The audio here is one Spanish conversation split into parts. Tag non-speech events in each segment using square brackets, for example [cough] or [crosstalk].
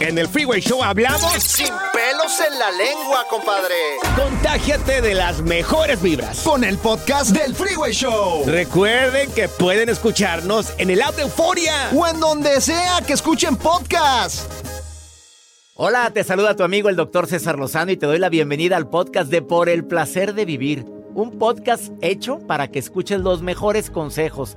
En el Freeway Show hablamos. Sin pelos en la lengua, compadre. Contágiate de las mejores vibras. Con el podcast del Freeway Show. Recuerden que pueden escucharnos en el app de Euforia. O en donde sea que escuchen podcast. Hola, te saluda tu amigo el doctor César Lozano y te doy la bienvenida al podcast de Por el Placer de Vivir. Un podcast hecho para que escuches los mejores consejos,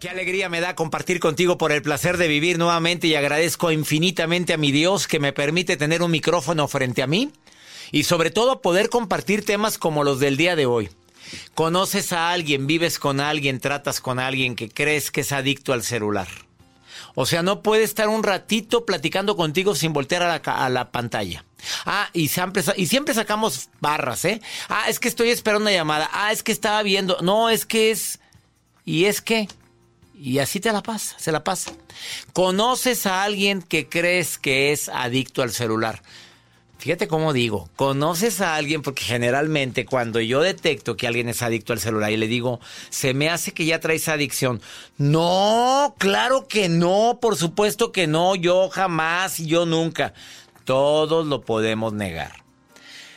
Qué alegría me da compartir contigo por el placer de vivir nuevamente y agradezco infinitamente a mi Dios que me permite tener un micrófono frente a mí y sobre todo poder compartir temas como los del día de hoy. Conoces a alguien, vives con alguien, tratas con alguien que crees que es adicto al celular. O sea, no puede estar un ratito platicando contigo sin voltear a la, pantalla. Ah, y siempre, y siempre sacamos barras, ¿eh? Ah, es que estoy esperando una llamada. Ah, es que estaba viendo. No, es que es... Y es que... Y así te la pasa, se la pasa. Conoces a alguien que crees que es adicto al celular. Fíjate cómo digo, conoces a alguien porque generalmente cuando yo detecto que alguien es adicto al celular y le digo, se me hace que ya traes adicción. No, claro que no, por supuesto que no, yo jamás y yo nunca. Todos lo podemos negar.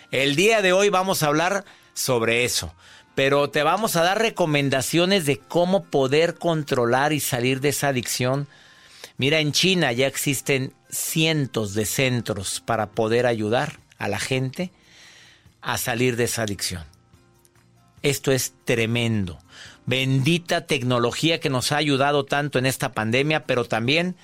El día de hoy vamos a hablar sobre eso, pero te vamos a dar recomendaciones de cómo poder controlar y salir de esa adicción. Mira, en China ya existen cientos de centros para poder ayudar a la gente a salir de esa adicción. Esto es tremendo. Bendita tecnología que nos ha ayudado tanto en esta pandemia, pero también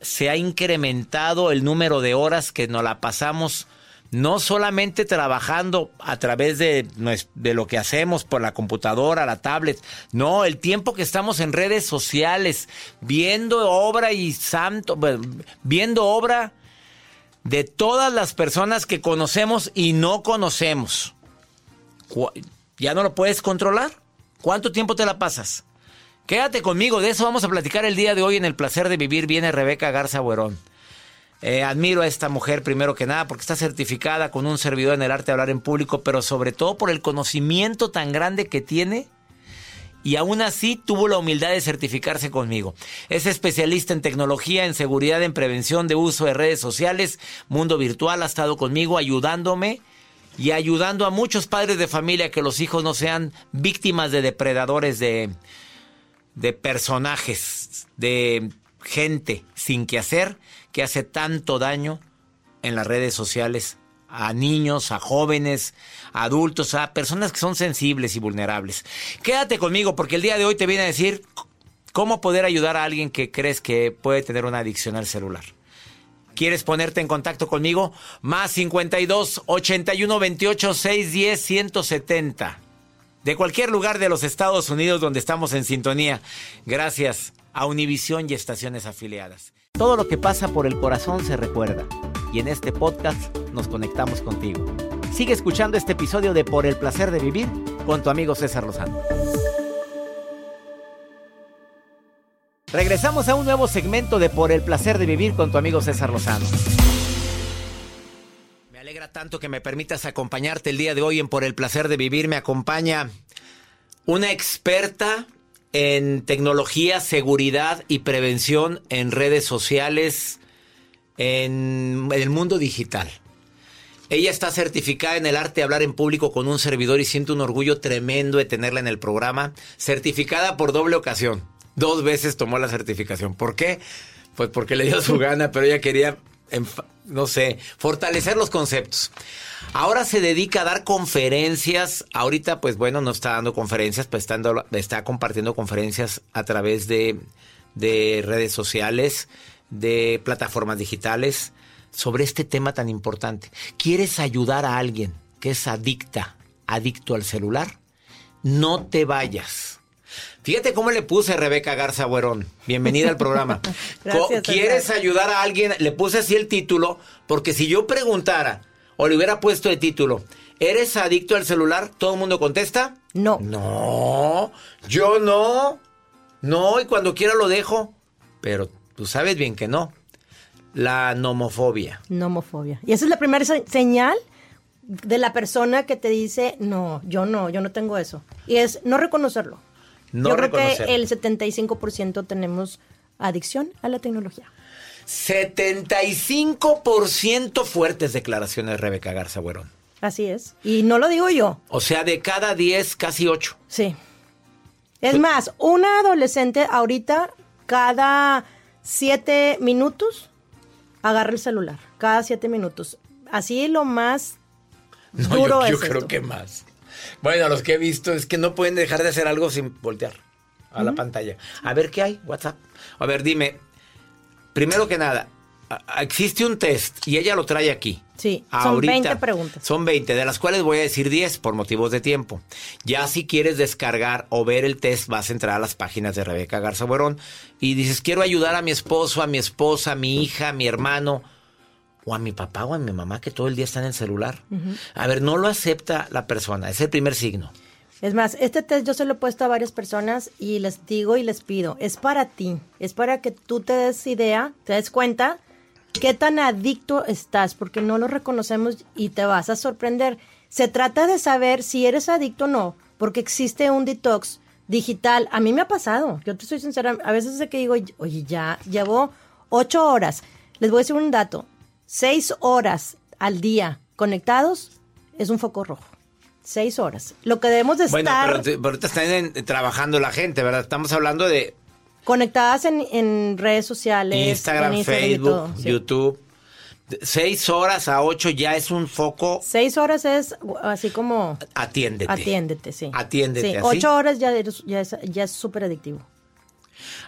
se ha incrementado el número de horas que nos la pasamos no solamente trabajando a través de, de lo que hacemos por la computadora, la tablet, no, el tiempo que estamos en redes sociales, viendo obra y santo, viendo obra de todas las personas que conocemos y no conocemos. ¿Ya no lo puedes controlar? ¿Cuánto tiempo te la pasas? Quédate conmigo, de eso vamos a platicar el día de hoy en El Placer de Vivir. Viene Rebeca Garza Buerón. Eh, admiro a esta mujer primero que nada porque está certificada con un servidor en el arte de hablar en público, pero sobre todo por el conocimiento tan grande que tiene y aún así tuvo la humildad de certificarse conmigo. Es especialista en tecnología, en seguridad, en prevención de uso de redes sociales, mundo virtual, ha estado conmigo ayudándome y ayudando a muchos padres de familia que los hijos no sean víctimas de depredadores de, de personajes, de gente sin que hacer, que hace tanto daño en las redes sociales a niños, a jóvenes, a adultos, a personas que son sensibles y vulnerables. Quédate conmigo porque el día de hoy te viene a decir cómo poder ayudar a alguien que crees que puede tener una adicción al celular. ¿Quieres ponerte en contacto conmigo? Más 52 81 28 610 170 de cualquier lugar de los Estados Unidos donde estamos en sintonía, gracias a Univisión y estaciones afiliadas. Todo lo que pasa por el corazón se recuerda y en este podcast nos conectamos contigo. Sigue escuchando este episodio de Por el placer de vivir con tu amigo César Lozano. Regresamos a un nuevo segmento de Por el placer de vivir con tu amigo César Lozano. Me alegra tanto que me permitas acompañarte el día de hoy en Por el placer de vivir. Me acompaña una experta en tecnología, seguridad y prevención en redes sociales en el mundo digital. Ella está certificada en el arte de hablar en público con un servidor y siento un orgullo tremendo de tenerla en el programa. Certificada por doble ocasión. Dos veces tomó la certificación. ¿Por qué? Pues porque le dio su gana, pero ella quería, no sé, fortalecer los conceptos. Ahora se dedica a dar conferencias. Ahorita, pues bueno, no está dando conferencias, pues está, compartiendo conferencias a través de redes sociales, de plataformas digitales sobre este tema tan importante. ¿Quieres ayudar a alguien que es adicta, adicto al celular? No te vayas. Fíjate cómo le puse a Rebeca Garza Buerón. Bienvenida al programa. [laughs] Gracias, ¿Quieres ayudar a alguien? Le puse así el título, porque si yo preguntara o le hubiera puesto el título, ¿eres adicto al celular? ¿Todo el mundo contesta? No. No, yo no. No, y cuando quiera lo dejo. Pero tú sabes bien que no. La nomofobia. Nomofobia. Y esa es la primera señal de la persona que te dice, no, yo no, yo no tengo eso. Y es no reconocerlo. No yo creo que el 75% tenemos adicción a la tecnología. 75% fuertes declaraciones, Rebeca Garza Buerón. Así es. Y no lo digo yo. O sea, de cada 10, casi 8. Sí. Es más, una adolescente ahorita, cada 7 minutos, agarra el celular. Cada 7 minutos. Así lo más No, duro yo, yo es creo esto. que más. Bueno, los que he visto es que no pueden dejar de hacer algo sin voltear a la pantalla. A ver qué hay, WhatsApp. A ver, dime, primero que nada, existe un test y ella lo trae aquí. Sí, son 20 preguntas. Son 20, de las cuales voy a decir 10 por motivos de tiempo. Ya si quieres descargar o ver el test, vas a entrar a las páginas de Rebeca Garza Buerón y dices, quiero ayudar a mi esposo, a mi esposa, a mi hija, a mi hermano, o a mi papá o a mi mamá que todo el día están en el celular. A ver, no lo acepta la persona, es el primer signo. Es más, este test yo se lo he puesto a varias personas y les digo y les pido, es para ti, es para que tú te des idea, te des cuenta qué tan adicto estás, porque no lo reconocemos y te vas a sorprender. Se trata de saber si eres adicto o no, porque existe un detox digital. A mí me ha pasado, yo te soy sincera, a veces es que digo, oye, ya llevo ocho horas. Les voy a decir un dato, seis horas al día conectados es un foco rojo. Seis horas. Lo que debemos de Bueno, estar pero, te- pero ahorita están en- trabajando la gente, ¿verdad? Estamos hablando de conectadas en, en redes sociales. Instagram, en Facebook, todo, sí. YouTube. Seis horas a ocho ya es un foco, Seis horas es así como atiéndete. atiéndete, sí. Atiéndete, Sí, ¿así? ocho horas ya, eres- ya es ya es súper adictivo.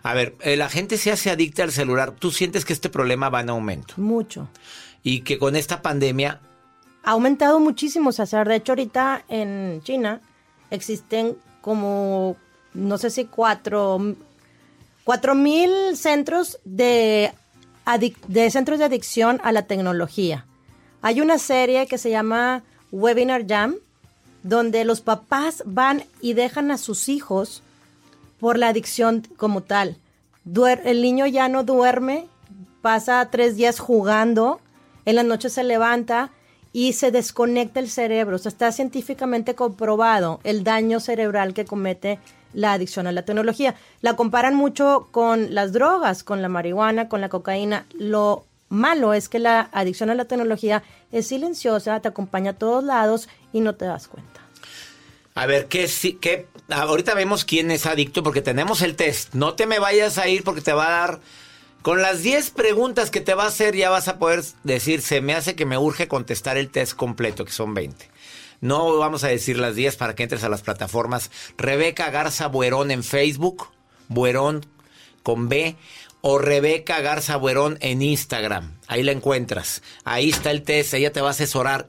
A ver, eh, la gente se hace adicta al celular. ¿Tú sientes que este problema va en aumento? Mucho. Y que con esta pandemia, Ha aumentado muchísimo, César. De hecho, ahorita en China existen como, no sé si cuatro, cuatro mil centros de, de centros de adicción a la tecnología. Hay una serie que se llama Webinar Jam, donde los papás van y dejan a sus hijos por la adicción como tal. Duer- el niño ya no duerme, pasa tres días jugando, en la noche se levanta y se desconecta el cerebro. O sea, está científicamente comprobado el daño cerebral que comete la adicción a la tecnología. La comparan mucho con las drogas, con la marihuana, con la cocaína. Lo malo es que la adicción a la tecnología es silenciosa, te acompaña a todos lados y no te das cuenta. a ver, ¿qué, qué? Ahorita vemos quién es adicto porque tenemos el test. No te me vayas a ir porque te va a dar... Con las 10 preguntas que te va a hacer ya vas a poder decir, se me hace que me urge contestar el test completo, que son 20. No vamos a decir las 10 para que entres a las plataformas. Rebeca Garza Buerón en Facebook, Buerón con B, o Rebeca Garza Buerón en Instagram. Ahí la encuentras. Ahí está el test, ella te va a asesorar.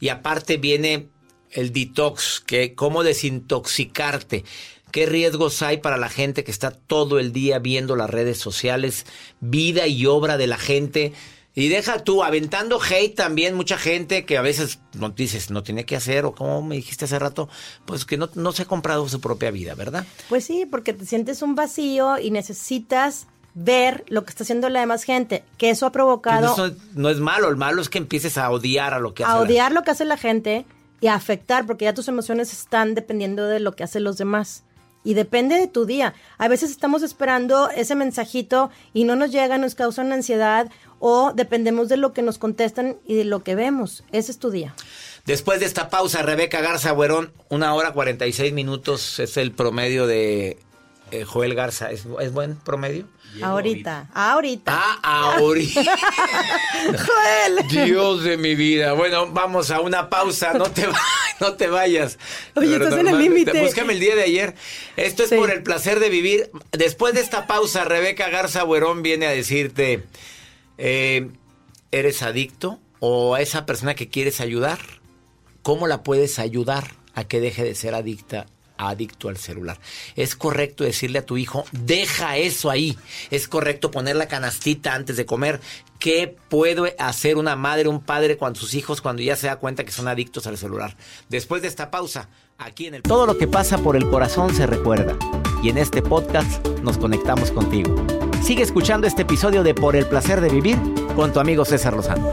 Y aparte viene el detox, que cómo desintoxicarte. ¿Qué riesgos hay para la gente que está todo el día viendo las redes sociales, vida y obra de la gente? Y deja tú, aventando hate también, mucha gente que a veces no dices, no tiene que hacer, o como me dijiste hace rato, pues que no, no se ha comprado su propia vida, ¿verdad? Pues sí, porque te sientes un vacío y necesitas ver lo que está haciendo la demás gente, que eso ha provocado Pues eso no es malo, el malo es que empieces a odiar a lo que hace a la- odiar lo que hace la gente y afectar, porque ya tus emociones están dependiendo de lo que hacen los demás. Y depende de tu día. A veces estamos esperando ese mensajito y no nos llega, nos causa una ansiedad o dependemos de lo que nos contestan y de lo que vemos. Ese es tu día. Después de esta pausa, Rebeca Garza Buerón, una hora 46 minutos es el promedio de eh, Joel Garza. ¿Es, es buen promedio? ahorita, ahorita. Ah, ahorita. [laughs] Joel. Dios de mi vida. Bueno, vamos a una pausa. No te, no te vayas. Oye, Pero estás en el límite. Búscame el día de ayer. Esto es Sí. por el placer de vivir. Después de esta pausa, Rebeca Garza Buerón viene a decirte: eh, ¿eres adicto? ¿O a esa persona que quieres ayudar? ¿Cómo la puedes ayudar a que deje de ser adicta? Adicto al celular. Es correcto decirle a tu hijo, deja eso ahí. Es correcto poner la canastita antes de comer. ¿Qué puede hacer una madre, un padre con sus hijos cuando ya se da cuenta que son adictos al celular? Después de esta pausa, aquí en el... Todo lo que pasa por el corazón se recuerda. Y en este podcast nos conectamos contigo. Sigue escuchando este episodio de Por el placer de vivir con tu amigo César Lozano.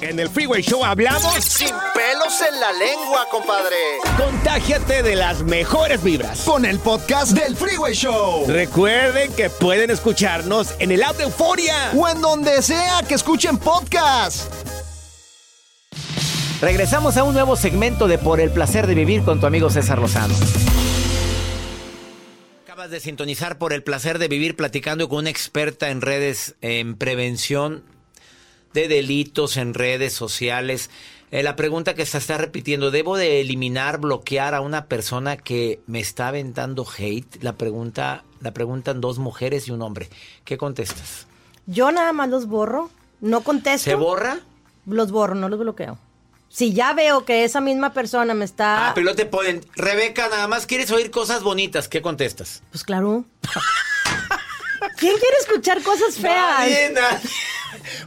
En el Freeway Show hablamos. Sin pelos en la lengua, compadre. Contágiate de las mejores vibras. Con el podcast del Freeway Show. Recuerden que pueden escucharnos en el app de Euforia. O en donde sea que escuchen podcast. Regresamos a un nuevo segmento de Por el placer de vivir con tu amigo César Lozano. Acabas de sintonizar por el placer de vivir platicando con una experta en redes en prevención de delitos en redes sociales. Eh, la pregunta que se está repitiendo, ¿debo de eliminar, bloquear a una persona que me está aventando hate? La pregunta, la preguntan dos mujeres y un hombre. ¿Qué contestas? Yo nada más los borro, no contesto. ¿Se borra? Los borro, no los bloqueo. Si ya veo que esa misma persona me está... Ah, pero no te ponen. Rebeca, nada más quieres oír cosas bonitas. ¿Qué contestas? Pues claro. ¿Quién quiere escuchar cosas feas? Nadie, nadie.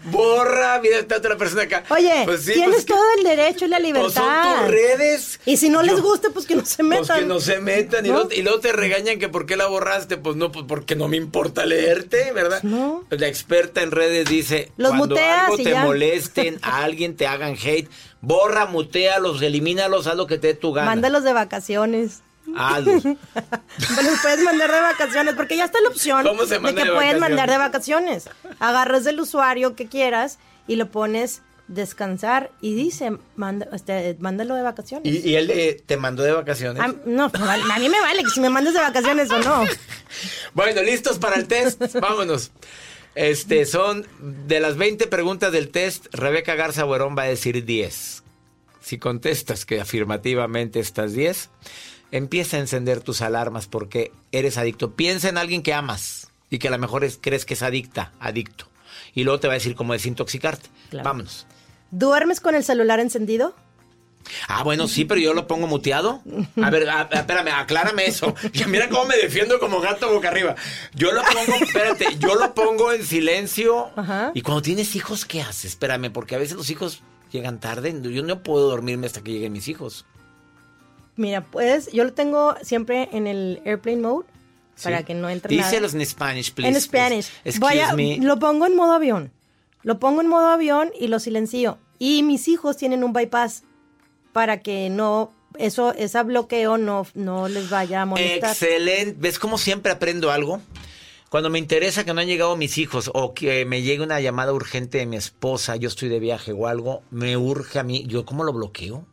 Borra, mira, está otra persona acá. Oye, Pues sí, tienes pues que- todo el derecho y la pues libertad. son tus redes. Y si no les gusta, pues que no se metan. Pues que no se metan y, luego, y luego te regañan que por qué la borraste. Pues no, pues porque no me importa leerte, ¿verdad? No. La experta en redes dice, Los cuando muteas algo te ya. molesten, a alguien te hagan hate, borra, mutealos, elimínalos, haz lo que te dé tu gana. Mándalos de vacaciones. Hazlos. [laughs] Los puedes mandar de vacaciones porque ya está la opción ¿Cómo se de que de puedes mandar de vacaciones. Agarras del usuario que quieras y lo pones descansar y dice, manda, este, mándalo de vacaciones. ¿Y, y él eh, te mandó de vacaciones? A, no, me vale- a mí me vale que si me mandas de vacaciones o no. [laughs] Bueno, listos para el test. [laughs] Vámonos. Este, son de las 20 preguntas del test, Rebeca Garza Buerón va a decir 10. Si contestas que afirmativamente estas 10, empieza a encender tus alarmas porque eres adicto. Piensa en alguien que amas y que a lo mejor es- crees que es adicta, adicto. Y luego te va a decir cómo desintoxicarte. Claro. Vámonos. ¿Duermes con el celular encendido? Ah, bueno, sí, pero yo lo pongo muteado. A ver, a- a- espérame, aclárame eso. [laughs] Ya mira cómo me defiendo como gato boca arriba. Yo lo pongo, espérate, yo lo pongo en silencio. Ajá. Y cuando tienes hijos, ¿qué haces? Espérame, porque a veces los hijos llegan tarde. Yo no puedo dormirme hasta que lleguen mis hijos. Mira, puedes, yo lo tengo siempre en el airplane mode para que no entre nada. Díselos en Spanish, please. en Spanish. please. Voy Excuse a- me. Lo pongo en modo avión. Lo pongo en modo avión y lo silencio. Y mis hijos tienen un bypass para que no eso, ese bloqueo no, no les vaya a molestar. Excelente. ¿Ves cómo siempre aprendo algo? Cuando me interesa que no han llegado mis hijos o que me llegue una llamada urgente de mi esposa, yo estoy de viaje o algo, me urge a mí. ¿Yo cómo lo bloqueo?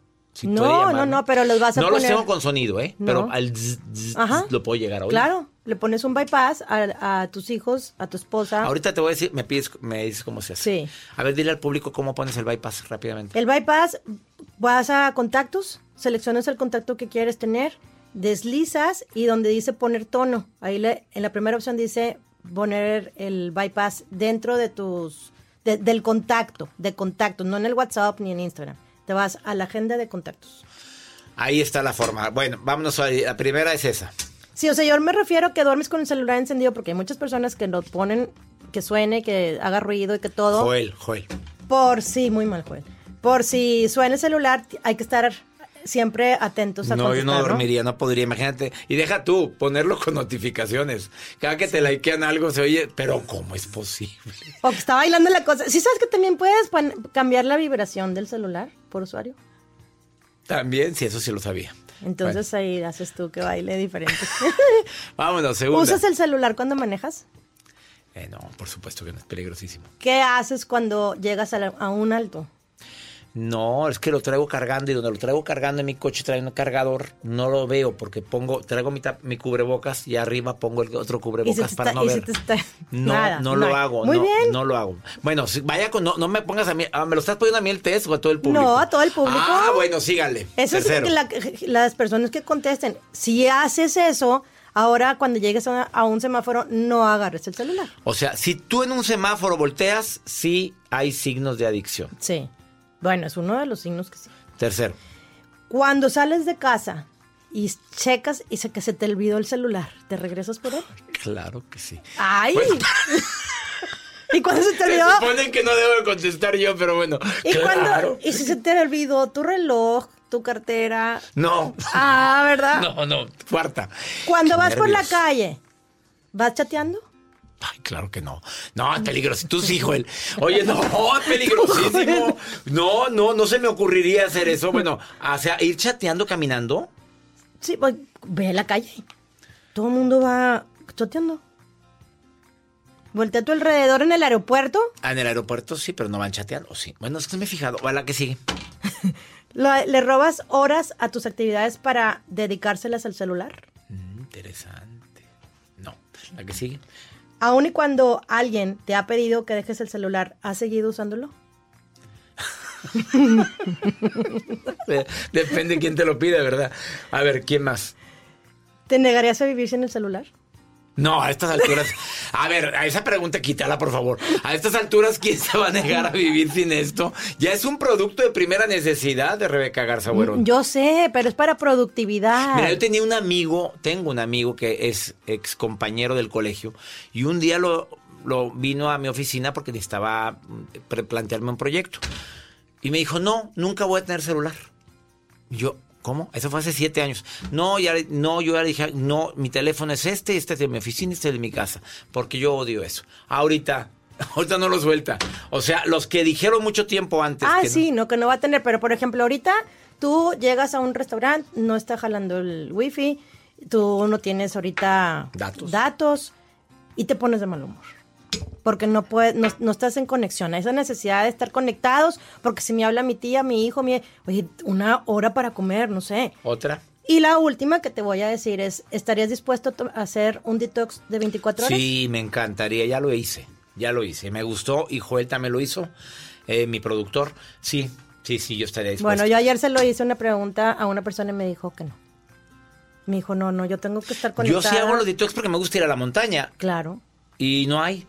Si no, no, no, pero los vas a No poner. los tengo con sonido, ¿eh? No. Pero al zzz, zzz, Ajá. lo puedo llegar a oír. Claro, le pones un bypass a, a tus hijos, a tu esposa. Ahorita te voy a decir, me pides, me dices cómo se hace. Sí. A ver, dile al público cómo pones el bypass rápidamente. El bypass, vas a contactos, seleccionas el contacto que quieres tener, deslizas y donde dice poner tono, ahí le- en la primera opción dice poner el bypass dentro de tus, de- del contacto, de contactos, no en el WhatsApp ni en Instagram. Te vas a la agenda de contactos. Ahí está la forma. Bueno, vámonos a la primera es esa. Sí, o sea, yo me refiero a que duermes con el celular encendido porque hay muchas personas que lo ponen, que suene, que haga ruido y que todo. Joel, Joel. Por sí, muy mal, Joel. Por si suena el celular, hay que estar siempre atentos a No, yo no dormiría, no podría, imagínate. Y deja tú, ponerlo con notificaciones. Cada que te likean algo se oye, pero ¿cómo es posible? O que está bailando la cosa. ¿Sí sabes que también puedes cambiar la vibración del celular por usuario? También, sí, eso sí lo sabía. Entonces ahí haces tú que baile diferente. [laughs] Vámonos, segunda. ¿Usas el celular cuando manejas? Eh, no, por supuesto que no, es peligrosísimo. ¿Qué haces cuando llegas a, la- a un alto? No, es que lo traigo cargando y donde lo traigo cargando en mi coche trae un cargador, no lo veo porque pongo, traigo mi, mi cubrebocas y arriba pongo el otro cubrebocas para está- no ver. No, nada, no lo hago. Muy no, bien. No lo hago. Bueno, si- vaya con, no, no me pongas a mí, ah, ¿me lo estás poniendo a mí el test o a todo el público? No, a todo el público. Ah, bueno, sígale. Eso es que la- las personas que contesten. Si haces eso, ahora cuando llegues a, a un semáforo, no agarres el celular. O sea, si tú en un semáforo volteas, sí hay signos de adicción. Sí. Bueno, es uno de los signos que sí. Tercero. Cuando sales de casa y checas y se, que se te olvidó el celular, ¿te regresas por él? Claro que sí. ¡Ay! Bueno. [laughs] ¿Y cuando se te Se olvidó? supone que no debo de contestar yo, pero bueno. ¿Y, claro. cuando, ¿Y si se te olvidó tu reloj, tu cartera? No. Ah, ¿verdad? No, no. Cuarta. Cuando Qué vas por la calle, ¿vas chateando? Ay, claro que no. No, es peligroso. Tú sí, Joel. Oye, no, es [laughs] peligrosísimo. No, no, no se me ocurriría hacer eso. Bueno, o sea, ir chateando, caminando. Sí, pues, ve a la calle. Todo el mundo va chateando. Voltea a tu alrededor en el aeropuerto. Ah, en el aeropuerto sí, pero no van chateando. Sí. Bueno, es que me he fijado. ¿A la que sigue? [laughs] Le robas horas a tus actividades para dedicárselas al celular. Mm, interesante. No. ¿La que sigue? Aun y cuando alguien te ha pedido que dejes el celular, ¿has seguido usándolo? [laughs] Depende de quién te lo pide, ¿verdad? A ver, ¿quién más? ¿Te negarías a vivir sin el celular? No, a estas alturas. A ver, a esa pregunta quítala, por favor. A estas alturas, ¿quién se va a negar a vivir sin esto? Ya es un producto de primera necesidad de Rebeca Garza Buerón. Yo sé, pero es para productividad. Mira, yo tenía un amigo, tengo un amigo que es ex compañero del colegio, y un día lo, lo vino a mi oficina porque necesitaba mm, plantearme un proyecto. Y me dijo, no, nunca voy a tener celular. Y yo, ¿cómo? Eso fue hace siete años. No, ya, no, yo ya dije, no, mi teléfono es este, este es de mi oficina, este es de mi casa, porque yo odio eso. Ahorita, [laughs] ahorita no lo suelta. O sea, los que dijeron mucho tiempo antes. Ah, que no- sí, no, que no va a tener, pero por ejemplo, ahorita tú llegas a un restaurante, no está jalando el wifi, tú no tienes ahorita Datos. datos y te pones de mal humor. Porque no, puedes, no, no estás en conexión. Hay esa necesidad de estar conectados, porque si me habla mi tía, mi hijo, mi... Oye, una hora para comer, no sé. Otra. Y la última que te voy a decir es, ¿estarías dispuesto a a hacer un detox de 24 horas? Sí, me encantaría, ya lo hice, ya lo hice, me gustó y Joel también lo hizo, eh, mi productor, sí, sí, sí, yo estaría dispuesto. Bueno, yo ayer se lo hice una pregunta a una persona y me dijo que no. Me dijo, no, no, yo tengo que estar Yo conectada. sí hago los detox porque me gusta ir a la montaña Claro. y no hay.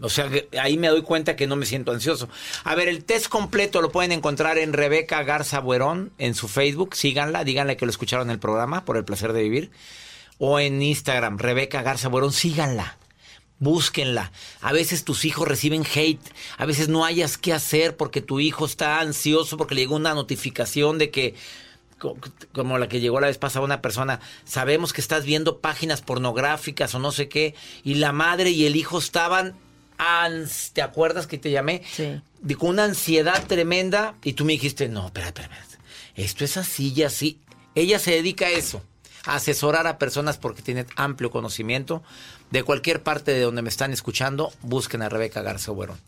O sea, ahí me doy cuenta que no me siento ansioso. A ver, el test completo lo pueden encontrar en Rebeca Garza Buerón en su Facebook. Síganla, díganle que lo escucharon en el programa por el placer de vivir. O en Instagram, Rebeca Garza Buerón, síganla. Búsquenla. A veces tus hijos reciben hate. A veces no hayas qué hacer porque tu hijo está ansioso porque le llegó una notificación de que co- como la que llegó la vez pasada una persona, sabemos que estás viendo páginas pornográficas o no sé qué, y la madre y el hijo estaban, ans- ¿te acuerdas que te llamé? Sí. De- con una ansiedad tremenda, y tú me dijiste, no, espera, espera, espera. esto es así y así. Ella se dedica a eso, a asesorar a personas porque tiene amplio conocimiento. De cualquier parte de donde me están escuchando, busquen a Rebeca Garza Buerón.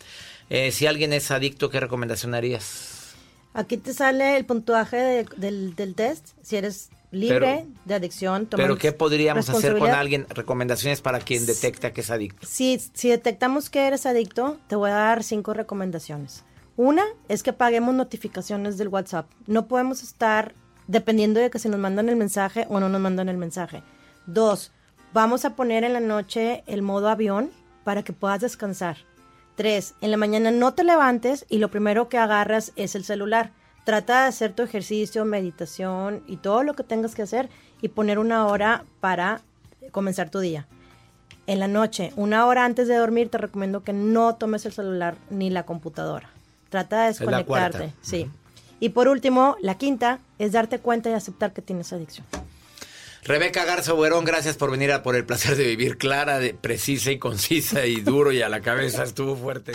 Eh, si alguien es adicto, ¿qué recomendación harías? Aquí te sale el puntuaje de- del, del test. Si eres libre Pero- de adicción, Pero ¿qué podríamos hacer con alguien? Recomendaciones para quien detecta que es adicto. Si, si detectamos que eres adicto, te voy a dar cinco recomendaciones. Una es que paguemos notificaciones del WhatsApp. No podemos estar dependiendo de que si nos mandan el mensaje o no nos mandan el mensaje. Dos, vamos a poner en la noche el modo avión para que puedas descansar. Tres, en la mañana no te levantes y lo primero que agarras es el celular. Trata de hacer tu ejercicio, meditación y todo lo que tengas que hacer y poner una hora para comenzar tu día. En la noche, una hora antes de dormir, te recomiendo que no tomes el celular ni la computadora. Trata de la desconectarte. Sí. Y por último, la quinta es darte cuenta y aceptar que tienes adicción. Rebeca Garza Buerón, gracias por venir a por el placer de vivir clara, de, precisa y concisa y duro y a la cabeza estuvo fuerte.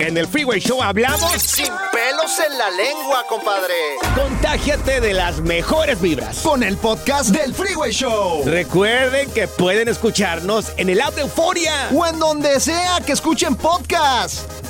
En el Freeway Show hablamos Sin pelos en la lengua, compadre. Contágiate de las mejores vibras. Con el podcast del Freeway Show. Recuerden que pueden escucharnos en el app de Euforia. O en donde sea que escuchen podcast.